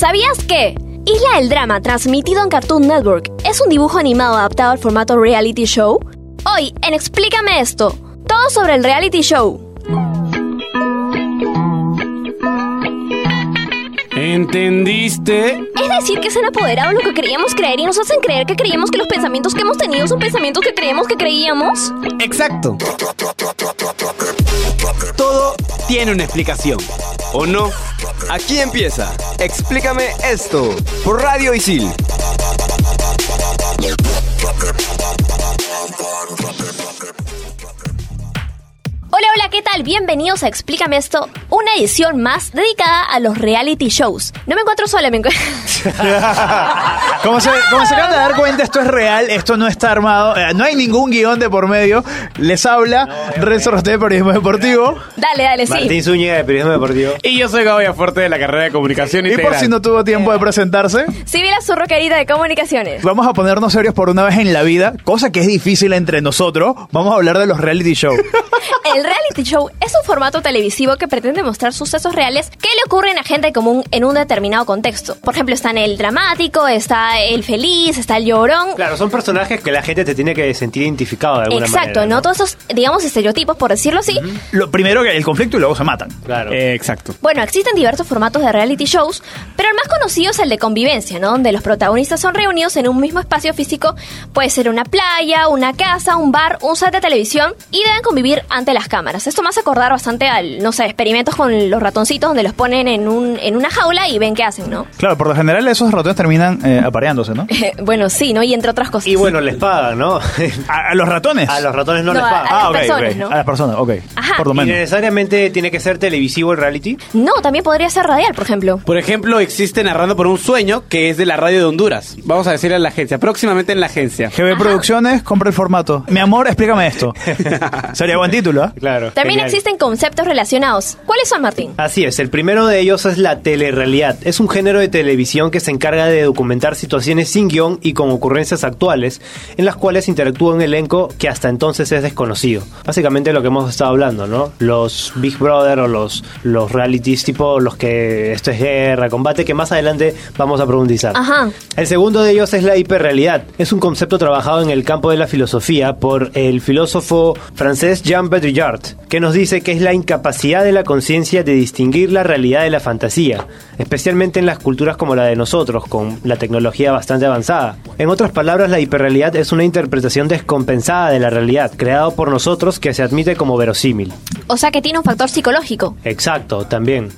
¿Sabías que Isla del Drama, transmitido en Cartoon Network, es un dibujo animado adaptado al formato reality show? Hoy, en Explícame esto, todo sobre el reality show. ¿Entendiste? Es decir, que se han apoderado de lo que creíamos creer y nos hacen creer que creíamos que los pensamientos que hemos tenido son pensamientos que creíamos que creíamos. Exacto. Todo tiene una explicación. ¿O no? Aquí empieza. Explícame esto. Por Radio Isil. Hola, hola, ¿qué tal? Bienvenidos a Explícame esto, una edición más dedicada a los reality shows. No me encuentro sola, me encuentro... Como se, como se acaban de dar cuenta, esto es real, esto no está armado, eh, no hay ningún guion de por medio. Les habla Renzo Rosté de Periodismo Deportivo. Dale, dale, sí. Martín Zúñiga de Periodismo Deportivo. Y yo soy Gabo Fuerte de la carrera de Comunicación Y por Integral. si no tuvo tiempo de presentarse, Sibila su querida de comunicaciones. vamos a ponernos serios por una vez en la vida, cosa que es difícil entre nosotros. Vamos a hablar de los reality shows. El reality show es un formato televisivo que pretende mostrar sucesos reales que le ocurren a gente común en un determinado contexto. Por ejemplo, está en el dramático, está el feliz, está el llorón. Claro, son personajes que la gente te tiene que sentir identificado de alguna Exacto, manera. ¿no? Todos esos, digamos, estereotipos, por decirlo así. Lo primero que el conflicto y luego se matan. Claro. Eh, exacto. Bueno, existen diversos formatos de reality shows, pero el más conocido es el de convivencia, ¿no? Donde los protagonistas son reunidos en un mismo espacio físico, puede ser una playa, una casa, un bar, un set de televisión, y deben convivir ante las cámaras. Esto me hace acordar bastante al, no sé, con los ratoncitos donde los ponen en, un, en una jaula y ven qué hacen, ¿no? Claro, por lo general esos ratones terminan eh, apareándose, ¿no? bueno, sí, ¿no? Y entre otras cosas. Y bueno, les pagan, ¿no? ¿A, a los ratones? a los ratones no, No, les pagan. a las ah, ok, personas, ok. ¿no? A las personas, ok. Ajá. Por lo ¿Y menos. necesariamente tiene que ser televisivo el reality? No, también podría ser radial, por ejemplo. Por ejemplo, existe Narrando por un Sueño, que es de la radio de Honduras. Vamos a decirle a la agencia, próximamente en la agencia. GB Producciones, compra el formato. Mi amor, explícame esto. Sería buen título, ¿ah? Claro. También genial. existen conceptos relacionados. ¿Cuáles son, Martín? Así es, el primero de ellos es la telerrealidad. Es un género de televisión que se encarga de documentar situaciones sin guion y con ocurrencias actuales, en las cuales interactúa un elenco que hasta entonces es desconocido. Básicamente lo que hemos estado hablando, ¿no? Los Big Brother o los, los realities tipo los que esto es guerra, combate, que más adelante vamos a profundizar. Ajá. El segundo de ellos es la hiperrealidad. Es un concepto trabajado en el campo de la filosofía por el filósofo francés Jean Baudrillard, que nos dice que es la incapacidad de la conciencia de distinguir la realidad de la fantasía, especialmente en las culturas como la de nosotros, con la tecnología bastante avanzada. En otras palabras, la hiperrealidad es una interpretación descompensada de la realidad, creado por nosotros que se admite como verosímil. O sea que tiene un factor psicológico. Exacto, también.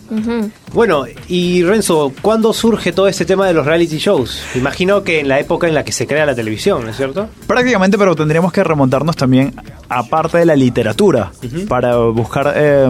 Bueno, y Renzo, ¿cuándo surge todo este tema de los reality shows? Imagino que en la época en la que se crea la televisión, ¿no es cierto? Prácticamente, pero tendríamos que remontarnos también a parte de la literatura para buscar eh,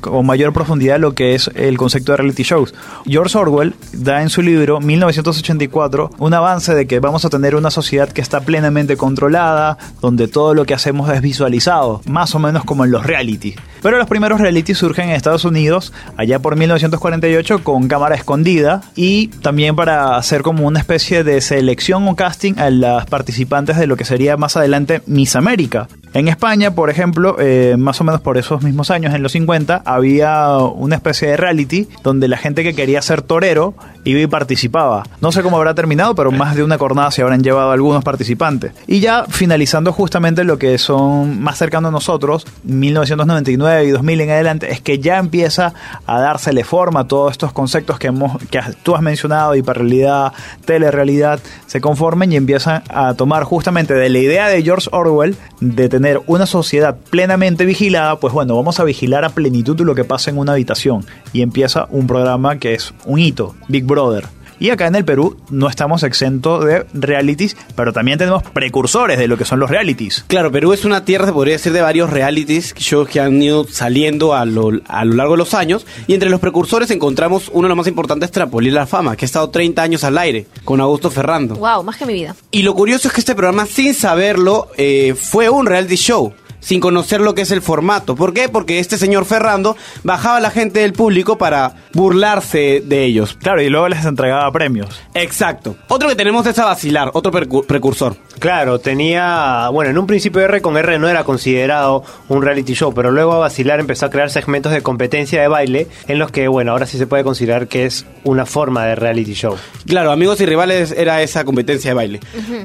con mayor profundidad lo que es el concepto de reality shows. George Orwell da en su libro 1984 un avance de que vamos a tener una sociedad que está plenamente controlada, donde todo lo que hacemos es visualizado, más o menos como en los reality. Pero los primeros reality surgen en Estados Unidos allá por 1948 con cámara escondida y también para hacer como una especie de selección o casting a las participantes de lo que sería más adelante Miss América. En España, por ejemplo, eh, más o menos por esos mismos años, en los 50, había una especie de reality donde la gente que quería ser torero y participaba. No sé cómo habrá terminado, pero más de una cornada se habrán llevado algunos participantes. Y ya finalizando justamente lo que son más cercanos a nosotros, 1999 y 2000 en adelante, es que ya empieza a dársele forma a todos estos conceptos que, hemos, que tú has mencionado, hiperrealidad, telerrealidad, se conformen y empiezan a tomar justamente de la idea de George Orwell de tener una sociedad plenamente vigilada, pues bueno, vamos a vigilar a plenitud lo que pasa en una habitación. Y empieza un programa que es un hito, Big Brother. Y acá en el Perú no estamos exentos de realities, pero también tenemos precursores de lo que son los realities. Claro, Perú es una tierra, se podría decir, de varios realities shows que han ido saliendo a lo, a lo largo de los años. Y entre los precursores encontramos uno de los más importantes, Trapolir la Fama, que ha estado 30 años al aire, con Augusto Ferrando. Wow, más que mi vida. Y lo curioso es que este programa, sin saberlo, eh, fue un reality show. Sin conocer lo que es el formato. ¿Por qué? Porque este señor Ferrando bajaba a la gente del público para burlarse de ellos. Claro, y luego les entregaba premios. Exacto. Otro que tenemos es a vacilar, otro precursor. Claro, tenía. Bueno, en un principio R con R no era considerado un reality show, pero luego a vacilar empezó a crear segmentos de competencia de baile en los que, bueno, ahora sí se puede considerar que es una forma de reality show. Claro, amigos y rivales era esa competencia de baile.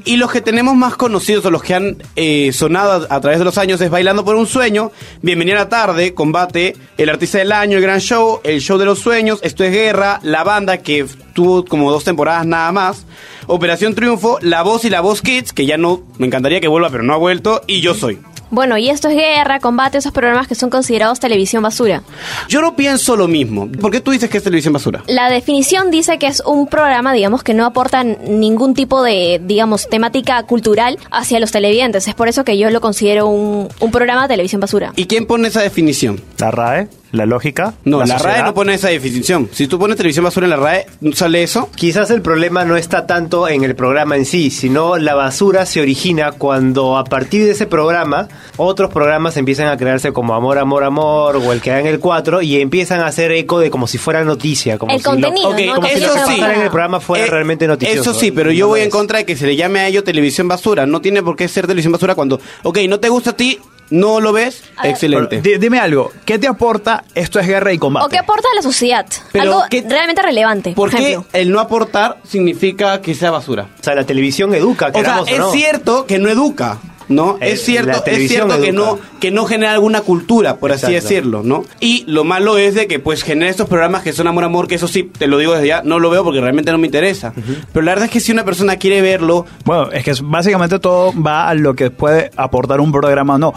Y los que tenemos más conocidos o los que han eh, sonado a, a través de los años es Bailando por un Sueño, Bienvenida a la Tarde, Combate, El Artista del Año, El Gran Show, El Show de los Sueños, Esto es Guerra, La Banda, que tuvo como dos temporadas nada más, Operación Triunfo, La Voz y La Voz Kids, que ya no, me encantaría que vuelva, pero no ha vuelto, y Yo Soy. Bueno, y esto es guerra, combate, esos programas que son considerados televisión basura. Yo no pienso lo mismo. ¿Por qué tú dices que es televisión basura? La definición dice que es un programa, digamos, que no aporta ningún tipo de, digamos, temática cultural hacia los televidentes. Es por eso que yo lo considero un, un programa de televisión basura. ¿Y quién pone esa definición? La RAE, la lógica. No, la, RAE sociedad. no pone esa definición. Si tú pones televisión basura en la RAE, ¿no ¿sale eso? Quizás el problema no está tanto en el programa en sí, sino la basura se origina cuando a partir de ese programa otros programas empiezan a crearse como Amor, Amor, Amor o el que da en el 4 y empiezan a hacer eco de como si fuera noticia. Como El si lo- contenido, Ok, ¿no? como Que si lo que pasara en el programa fuera Eh, realmente noticioso. Eso sí, pero yo no voy lo en contra de que se le llame a ello televisión basura. No tiene por qué ser televisión basura cuando, ok, no te gusta a ti, no lo ves, A ver. excelente. Di- dime algo, ¿qué te aporta esto es guerra y combate? ¿O qué aporta a la sociedad? Pero Algo ¿qué- realmente relevante. ¿Por Por qué ejemplo. el no aportar significa que sea basura? O sea, la televisión educa, O sea, o, es no. cierto que no educa, ¿no? Eh, es cierto, es cierto que no, que no genera alguna cultura, por así decirlo, ¿no? Y lo malo es de que pues genera estos programas que son amor amor, que eso sí, te lo digo desde ya, no lo veo porque realmente no me interesa. Pero la verdad es que si una persona quiere verlo, Bueno, es que básicamente todo va a lo que puede aportar un programa o no.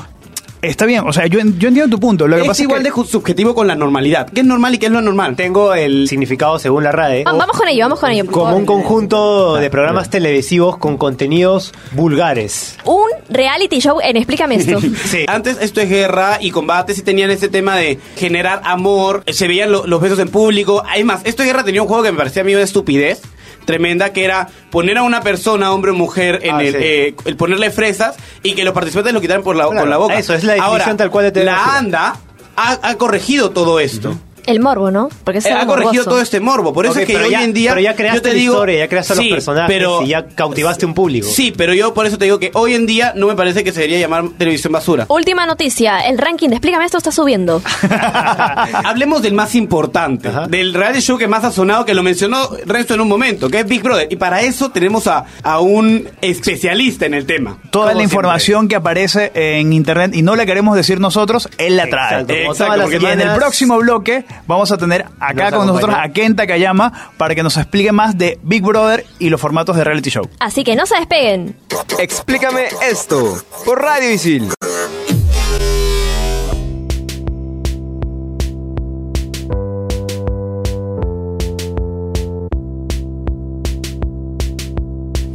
Está bien, o sea, yo, en- yo entiendo tu punto. Lo que es pasa igual es de que ju- subjetivo con la normalidad. ¿Qué es normal y qué es lo normal? Tengo el significado según la RAE. Va- vamos con ello, vamos con ello. por Como favor. un conjunto de programas televisivos con contenidos vulgares. Un reality show en Explícame esto. Sí. Antes esto es guerra y combate, sí tenían ese tema de generar amor, se veían lo- los besos en público. Además, esto es guerra tenía un juego que me parecía a mí una estupidez tremenda, que era poner a una persona, hombre o mujer, en Ah, el, sí. eh, el ponerle fresas y que los participantes lo quitaran por la, Claro, con la boca. eso es la definición Ahora, tal cual de. La ANDA ha, ha corregido todo esto. El morbo, ¿no? Porque es Eh, algo ha corregido morboso. todo este morbo. Por eso es que hoy ya- en día. pero ya creaste yo te la digo, historia, ya creaste a los personajes y ya cautivaste un público. Sí, pero yo por eso te digo que hoy en día no me parece que se debería llamar televisión basura. Última noticia, el ranking de Explícame esto está subiendo. Hablemos del más importante, Ajá. del reality show que más ha sonado, que lo mencionó Renzo en un momento, que es Big Brother. Y para eso tenemos a, a un especialista en el tema. toda la información que aparece en internet y no la queremos decir nosotros, él la trae. Exacto, como Exacto, todas las porque Y en el próximo bloque vamos a tener acá Nos con nosotros a Kenta Kayama para que nos explique más de Big Brother y los formatos de reality show. Así que no se despeguen. Explícame esto por Radio Isil.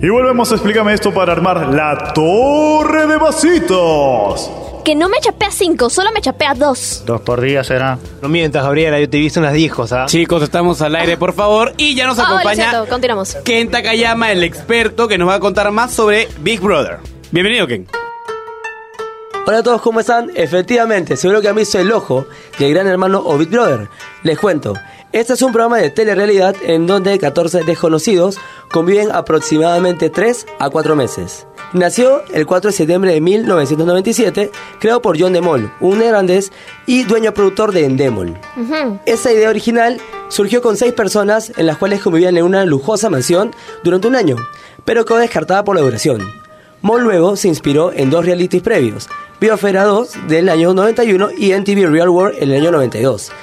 Y volvemos a explícame esto para armar la torre de vasitos. Que no me chapea cinco, solo me chapea dos. Dos por día será. No mientas, Gabriela, yo te he visto unas 10 cosas. Chicos, estamos al aire, por favor. Y ya nos Ah, acompaña continuamos. Ken Takayama, el experto que nos va a contar más sobre Big Brother. Bienvenido, Ken. Hola a todos, ¿cómo están? Efectivamente, seguro que han visto El Ojo del Gran Hermano o Big Brother. Les cuento, este es un programa de telerrealidad en donde 14 desconocidos conviven aproximadamente 3 a 4 meses. Nació el 4 de septiembre de 1997, creado por John DeMol, un neerlandés y dueño productor de Endemol. Ujú. Esa idea original surgió con seis personas en las cuales convivían en una lujosa mansión durante un año, pero quedó descartada por la duración. Moll luego se inspiró en dos realities previos, Biosfera 2 del año 91 y NTV Real World en el año 92,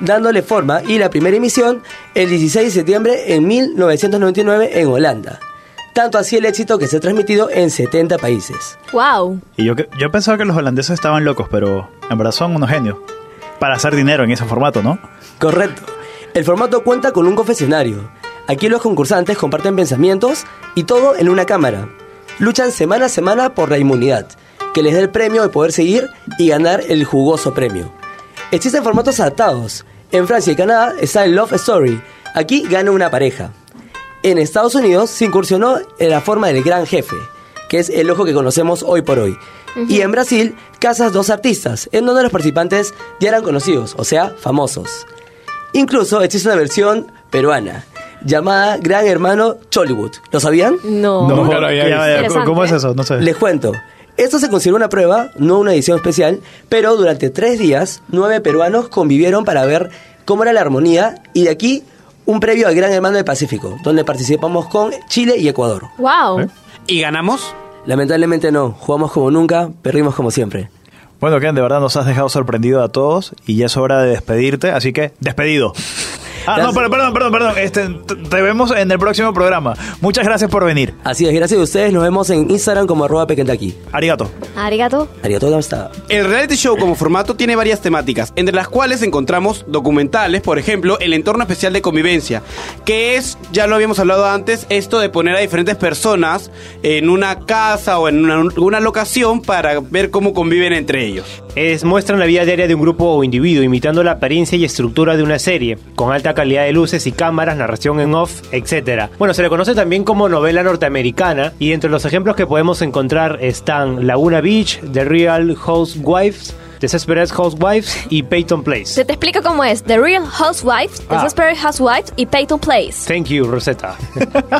dándole forma y la primera emisión el 16 de septiembre en 1999 en Holanda. Tanto así el éxito que se ha transmitido en 70 países. Wow. Y yo, yo pensaba que los holandeses estaban locos, pero en verdad son unos genios. Para hacer dinero en ese formato, ¿no? Correcto. El formato cuenta con un confesionario. Aquí los concursantes comparten pensamientos y todo en una cámara. Luchan semana a semana por la inmunidad, que les da el premio de poder seguir y ganar el jugoso premio. Existen formatos adaptados. En Francia y Canadá está el Love Story. Aquí gana una pareja. En Estados Unidos se incursionó en la forma del gran jefe, que es el ojo que conocemos hoy por hoy. Y en Brasil, Casas dos artistas, en donde los participantes ya eran conocidos, o sea, famosos. Incluso existe una versión peruana, llamada Gran Hermano Chollywood. ¿Lo sabían? No. No, Nunca lo había ya, visto. ya, ¿Cómo es eso? No sé. Les cuento. Esto se consideró una prueba, no una edición especial, pero durante tres días, nueve peruanos convivieron para ver cómo era la armonía y de aquí un previo al Gran Hermano del Pacífico, donde participamos con Chile y Ecuador. Wow. ¿Eh? ¿Y ganamos? Lamentablemente no, jugamos como nunca, perdimos como siempre. Bueno, Ken, de verdad nos has dejado sorprendido a todos y ya es hora de despedirte, así que despedido. Ah, no, pero, perdón, perdón, perdón. Este, te vemos en el próximo programa. Muchas gracias por venir. Así es, gracias a ustedes, nos vemos en Instagram como arroba pequentaki. Arigato. Arigato. Arigatou gozaimashita. El reality show como formato tiene varias temáticas, entre las cuales encontramos documentales, por ejemplo, el entorno especial de convivencia, que es, ya lo habíamos hablado antes, esto de poner a diferentes personas en una casa o en una, una locación para ver cómo conviven entre ellos. Es, muestran la vida diaria de un grupo o individuo, imitando la apariencia y estructura de una serie, con alta calidad de luces y cámaras, narración en off, etc. Bueno, se le conoce también como novela norteamericana, y entre los ejemplos que podemos encontrar están Laguna Beach, The Real Housewives, Desperate Housewives y Peyton Place. Se te explica cómo es The Real Housewives, Ah. Desperate Housewives y Peyton Place. Thank you, Rosetta.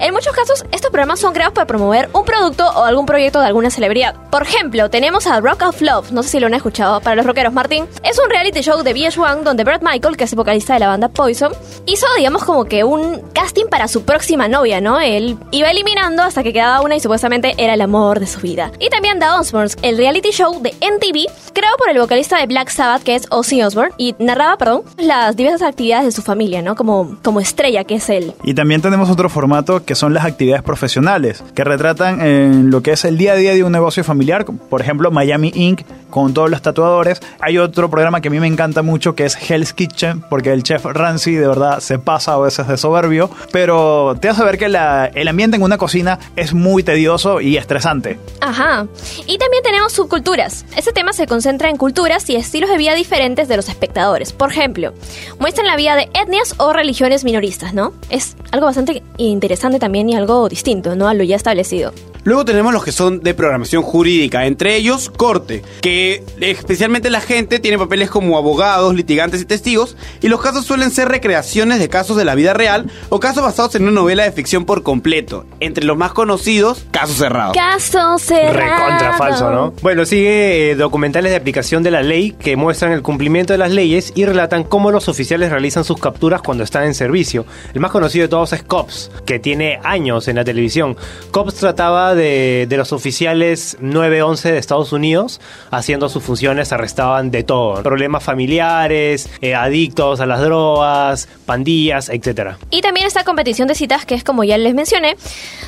En muchos casos, estos programas son creados para promover un producto o algún proyecto de alguna celebridad. Por ejemplo, tenemos a Rock of Love, no sé si lo han escuchado, para los rockeros, Martín. Es un reality show de VH1 donde Brett Michael, que es vocalista de la banda Poison, hizo, digamos, como que un casting para su próxima novia, ¿no? Él iba eliminando hasta que quedaba una y supuestamente era el amor de su vida. Y también The Osbournes, el reality show de MTV, creado por el vocalista de Black Sabbath, que es Ozzy Osbourne, y narraba, perdón, las diversas actividades de su familia, ¿no? Como, como estrella que es él. Y también tenemos otro formato que son las actividades profesionales, que retratan en lo que es el día a día de un negocio familiar, por ejemplo Miami Inc. con todos los tatuadores. Hay otro programa que a mí me encanta mucho que es Hell's Kitchen, porque el chef Ramsay de verdad se pasa a veces de soberbio, pero te hace ver que la- el ambiente en una cocina es muy tedioso y estresante. Ajá. Y también tenemos subculturas. Este tema se concentra en culturas y estilos de vida diferentes de los espectadores. Por ejemplo, muestran la vida de etnias o religiones minoristas, ¿no? Es algo bastante interesante también y algo distinto, ¿no? A lo ya establecido. Luego tenemos los que son de programación jurídica, entre ellos corte, que especialmente la gente tiene papeles como abogados, litigantes y testigos, y los casos suelen ser recreaciones de casos de la vida real o casos basados en una novela de ficción por completo. Entre los más conocidos, Casos Cerrados. Caso cerrado. Recontra falso, ¿no? Bueno, sigue eh, documentales de aplicación de la ley que muestran el cumplimiento de las leyes y relatan cómo los oficiales realizan sus capturas cuando están en servicio. El más conocido de todos es Cops, que tiene años en la televisión. Cops trataba de, los oficiales 911 de Estados Unidos haciendo sus funciones, arrestaban de todo. Problemas familiares, eh, adictos a las drogas, pandillas, etcétera. Y también esta competición de citas que es como ya les mencioné,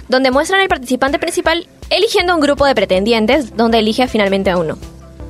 donde muestran al participante principal eligiendo un grupo de pretendientes donde elige finalmente a uno.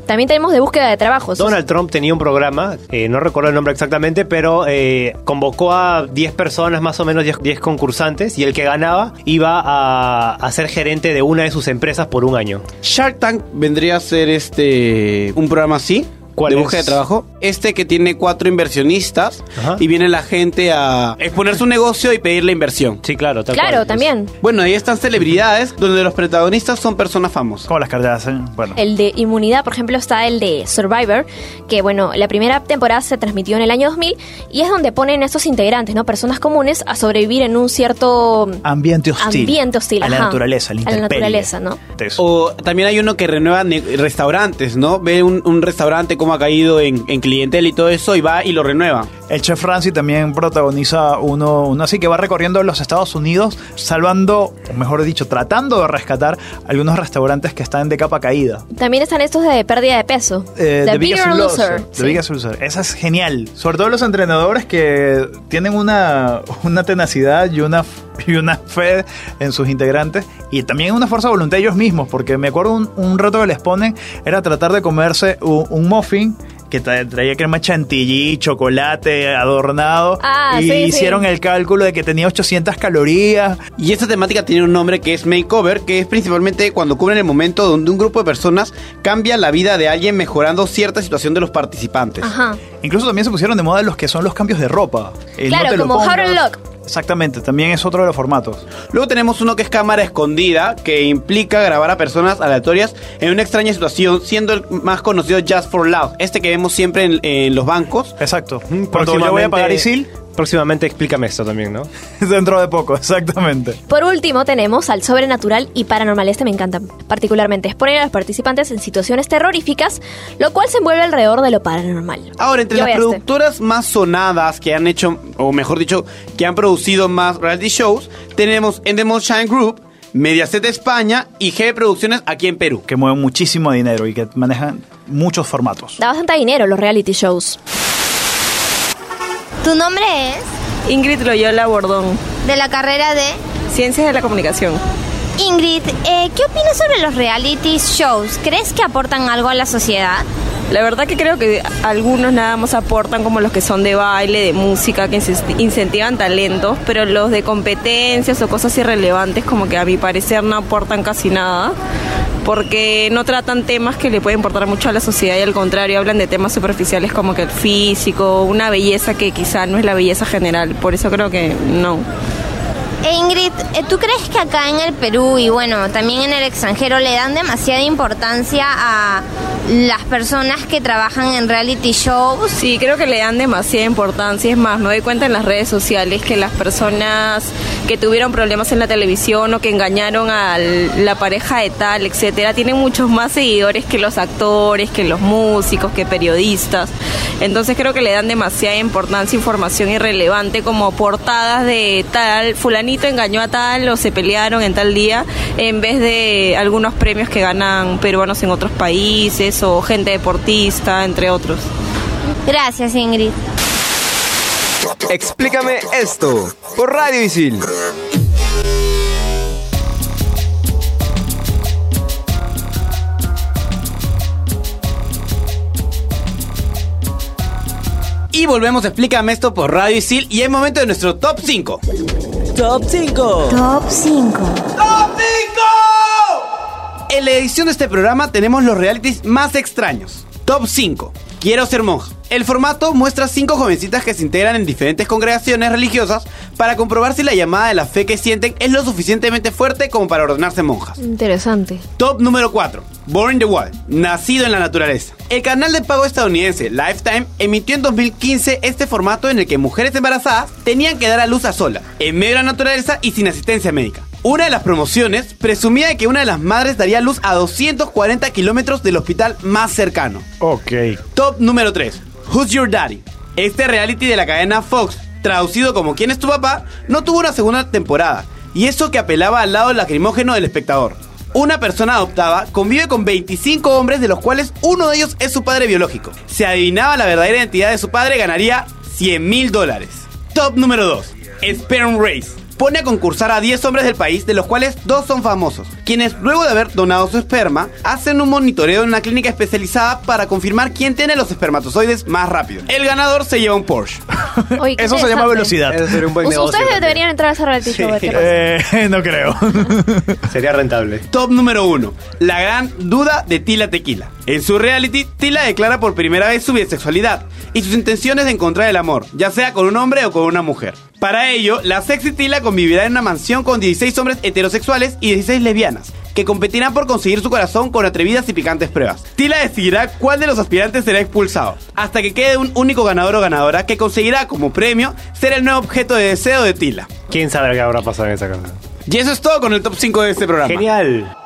También tenemos de búsqueda de trabajos. Donald Trump tenía un programa, eh, no recuerdo el nombre exactamente, pero eh, convocó a 10 personas, más o menos 10, 10 concursantes, y el que ganaba iba a, a ser gerente de una de sus empresas por un año. Shark Tank vendría a ser este un programa así. ¿Cuál de es? búsqueda de trabajo. Este que tiene cuatro inversionistas Ajá. y viene la gente a exponer su negocio y pedir la inversión. Sí, claro, tal Claro, cual. también. Bueno, ahí están celebridades donde los protagonistas son personas famosas. Como las Kardashian. Bueno. El de inmunidad, por ejemplo, está el de Survivor, que bueno, la primera temporada se transmitió en el año 2000 y es donde ponen a estos integrantes, ¿no? Personas comunes a sobrevivir en un cierto Ambiente hostil. ambiente hostil. A la ajá. naturaleza, la A la naturaleza, ¿no? O también hay uno que renueva restaurantes, ¿no? Ve un, un restaurante como ha caído en, en y todo eso y va y lo renueva. El chef Ramsay también protagoniza uno, uno así que va recorriendo los Estados Unidos, salvando, o mejor dicho, tratando de rescatar algunos restaurantes que están de capa caída. También están estos de pérdida de peso. Eh, The The Biggest Loser. Loser. The sí. Biggest Loser. Esa es genial. Sobre todo los entrenadores que tienen una, una tenacidad y una, y una fe en sus integrantes y también una fuerza de voluntad ellos mismos, porque me acuerdo un, un reto que les ponen era tratar de comerse un, un muffin que tra- traía crema chantilly, chocolate adornado Ah, y sí, sí. hicieron el cálculo de que tenía 800 calorías. Y esta temática tiene un nombre que es makeover, que es principalmente cuando cubren el momento donde un grupo de personas cambia la vida de alguien mejorando cierta situación de los participantes. Ajá. Incluso también se pusieron de moda los que son los cambios de ropa. El no Claro, te lo como How pongas. Look. Exactamente, también es otro de los formatos. Luego tenemos uno que es cámara escondida, que implica grabar a personas aleatorias en una extraña situación, siendo el más conocido Just for Love, este que vemos siempre en, en los bancos. Exacto. Cuando yo voy a pagar ISIL, Próximamente explícame esto también, ¿no? dentro de poco, exactamente. Por último, tenemos al sobrenatural y paranormal. Este me encanta. Particularmente exponer a los participantes en situaciones terroríficas, lo cual se envuelve alrededor de lo paranormal. Ahora, entre Yo las este. productoras más sonadas que han hecho, o mejor dicho, que han producido más reality shows, tenemos Endemol Shine Group, Mediaset España y G Producciones aquí en Perú. Que mueven muchísimo dinero y que manejan muchos formatos. Da bastante dinero los reality shows. ¿Tu nombre es? Ingrid Loyola Bordón, De la carrera de... Ciencias de la Comunicación. Ingrid, eh, ¿qué opinas sobre los reality shows? ¿Crees que aportan algo a la sociedad? La verdad que creo que algunos nada más aportan como los que son de baile, de música, que incentivan talentos, pero los de competencias o cosas irrelevantes como que a mi parecer no aportan casi nada, porque no tratan temas que le pueden importar mucho a la sociedad y al contrario hablan de temas superficiales como que el físico, una belleza que quizá no es la belleza general, por eso creo que no. Eh, Ingrid, eh, ¿tú crees que acá en el Perú y bueno, también en el extranjero le dan demasiada importancia a las personas que trabajan en reality shows? Sí, creo que le dan demasiada importancia. Es más, me doy cuenta en las redes sociales que las personas que tuvieron problemas en la televisión o que engañaron a la pareja de tal, etcétera, tienen muchos más seguidores que los actores, que los músicos, que periodistas. Entonces creo que le dan demasiada importancia, información irrelevante como portadas de tal, fulanito engañó a tal o se pelearon en tal día, en vez de algunos premios que ganan peruanos en otros países o gente deportista, entre otros. Gracias, Ingrid. Explícame esto por Radio Isil. Y volvemos, explícame esto por Radio Isil y es momento de nuestro top 5. Top 5. Top 5. ¡Top 5! En la edición de este programa tenemos los realities más extraños. Top 5. Quiero ser monja. El formato muestra cinco jovencitas que se integran en diferentes congregaciones religiosas para comprobar si la llamada de la fe que sienten es lo suficientemente fuerte como para ordenarse monjas. Interesante. Top número 4. Born in the Wild, nacido en la naturaleza. El canal de pago estadounidense Lifetime emitió en 2015 este formato en el que mujeres embarazadas tenían que dar a luz a sola, en medio de la naturaleza y sin asistencia médica. Una de las promociones presumía de que una de las madres daría luz a 240 kilómetros del hospital más cercano. Ok. Top número 3. Who's Your Daddy? Este reality de la cadena Fox, traducido como ¿Quién es tu papá?, no tuvo una segunda temporada. Y eso que apelaba al lado lacrimógeno del espectador. Una persona adoptada convive con 25 hombres de los cuales uno de ellos es su padre biológico. Si adivinaba la verdadera identidad de su padre ganaría 100 mil dólares. Top número 2. Sperm Race. Pone a concursar a 10 hombres del país, de los cuales dos son famosos, quienes luego de haber donado su esperma, hacen un monitoreo en una clínica especializada para confirmar quién tiene los espermatozoides más rápido. El ganador se lleva un Porsche. Oye, Eso se llama velocidad. Eso sería un buen Us- negocio. Ustedes también. deberían entrar a ese reality show. Eh, no creo. Sería rentable. Top número 1. La gran duda de Tila Tequila. En su reality, Tila declara por primera vez su bisexualidad y sus intenciones de encontrar el amor, ya sea con un hombre o con una mujer. Para ello, la sexy Tila convivirá en una mansión con 16 hombres heterosexuales y 16 lesbianas, que competirán por conseguir su corazón con atrevidas y picantes pruebas. Tila decidirá cuál de los aspirantes será expulsado, hasta que quede un único ganador o ganadora que conseguirá como premio ser el nuevo objeto de deseo de Tila. ¿Quién sabe qué habrá pasado en esa casa? Y eso es todo con el top 5 de este programa. Genial.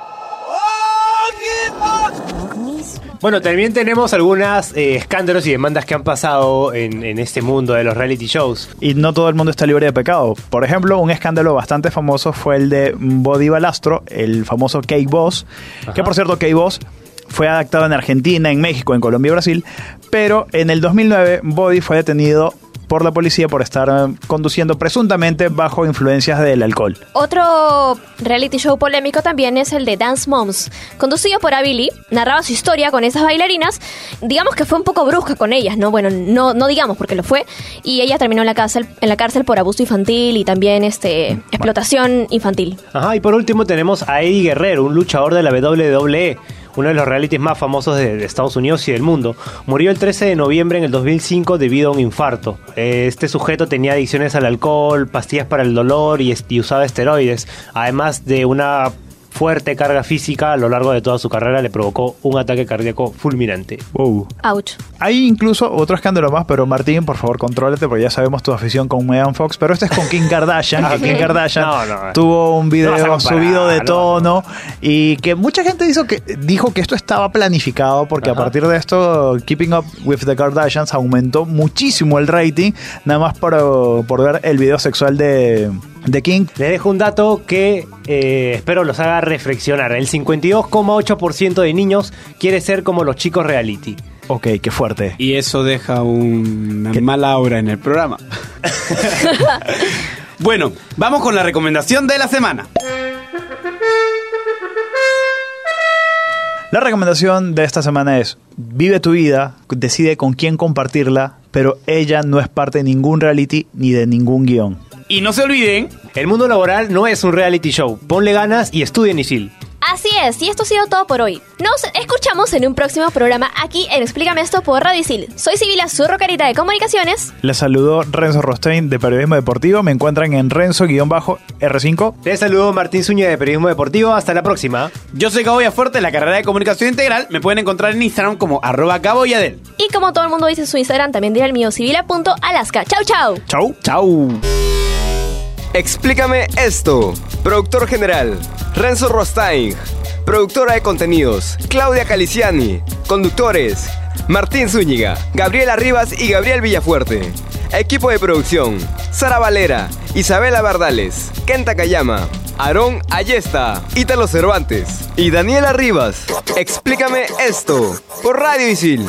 Bueno, también tenemos algunos escándalos y demandas que han pasado en, en este mundo de los reality shows. y no todo el mundo está libre de pecado. Por ejemplo, un escándalo bastante famoso fue el de Body Balastro, el famoso Cake Boss, que por cierto Cake Boss fue adaptado en Argentina, en México, en Colombia y Brasil, pero en el 2009 Body fue detenido por la policía por estar eh, conduciendo presuntamente bajo influencias del alcohol. Otro reality show polémico también es el de Dance Moms. Conducido por Abili, narraba su historia con esas bailarinas. Digamos que fue un poco brusca con ellas, ¿no? Bueno, no, no digamos porque lo fue. Y ella terminó en la cárcel, en la cárcel por abuso infantil y también este explotación infantil. Ajá, y por último tenemos a Eddie Guerrero, un luchador de la WWE. Uno de los realities más famosos de, Estados Unidos y del mundo. Murió el 13 de noviembre en el 2005 debido a un infarto. Este sujeto tenía adicciones al alcohol, pastillas para el dolor y, y usaba esteroides, además de una fuerte carga física a lo largo de toda su carrera le provocó un ataque cardíaco fulminante. Wow. Ouch. Hay incluso otro escándalo más, pero Martín, por favor, contrólate porque ya sabemos tu afición con Megan Fox, pero este es con Kim Kardashian, que Kim Kardashian No, no. tuvo un video No comparar, subido de no. tono y que mucha gente dijo que, dijo que esto estaba planificado porque a partir de esto Keeping Up with the Kardashians aumentó muchísimo el rating, nada más por, por ver el video sexual de, de Kim. Les dejo un dato que eh, espero los haga reflexionar. El 52,8% de niños quiere ser como los chicos reality. Ok, qué fuerte. Y eso deja una mala aura en el programa. bueno, vamos con la recomendación de la semana. La recomendación de esta semana es, vive tu vida, decide con quién compartirla, pero ella no es parte de ningún reality ni de ningún guion. Y no se olviden, El mundo laboral no es un reality show. Ponle ganas y estudia en ISIL. Así es, y esto ha sido todo por hoy. Nos escuchamos en un próximo programa aquí en Explícame esto por Radio Isil. Soy Sibila Zurro Carita de Comunicaciones. Les saludo Renzo Rostein de Periodismo Deportivo. Me encuentran en Renzo-R5. Les saludo Martín Zúñiga de Periodismo Deportivo. Hasta la próxima. yo soy Caboya Fuerte, la carrera de comunicación integral. Me pueden encontrar en Instagram como arroba caboyadel. Y como todo el mundo dice en su Instagram, también diré el mío, sibila.alaska. Chau, chau. Chau. Chau. Explícame esto. Productor general, Renzo Rostain. Productora de contenidos, Claudia Caliciani. Conductores, Martín Zúñiga, Gabriela Rivas y Gabriel Villafuerte. Equipo de producción, Sara Valera, Isabela Bardales, Kenta Kayama, Aarón Ayesta, Ítalo Cervantes y Daniela Rivas. Explícame esto por Radio Isil.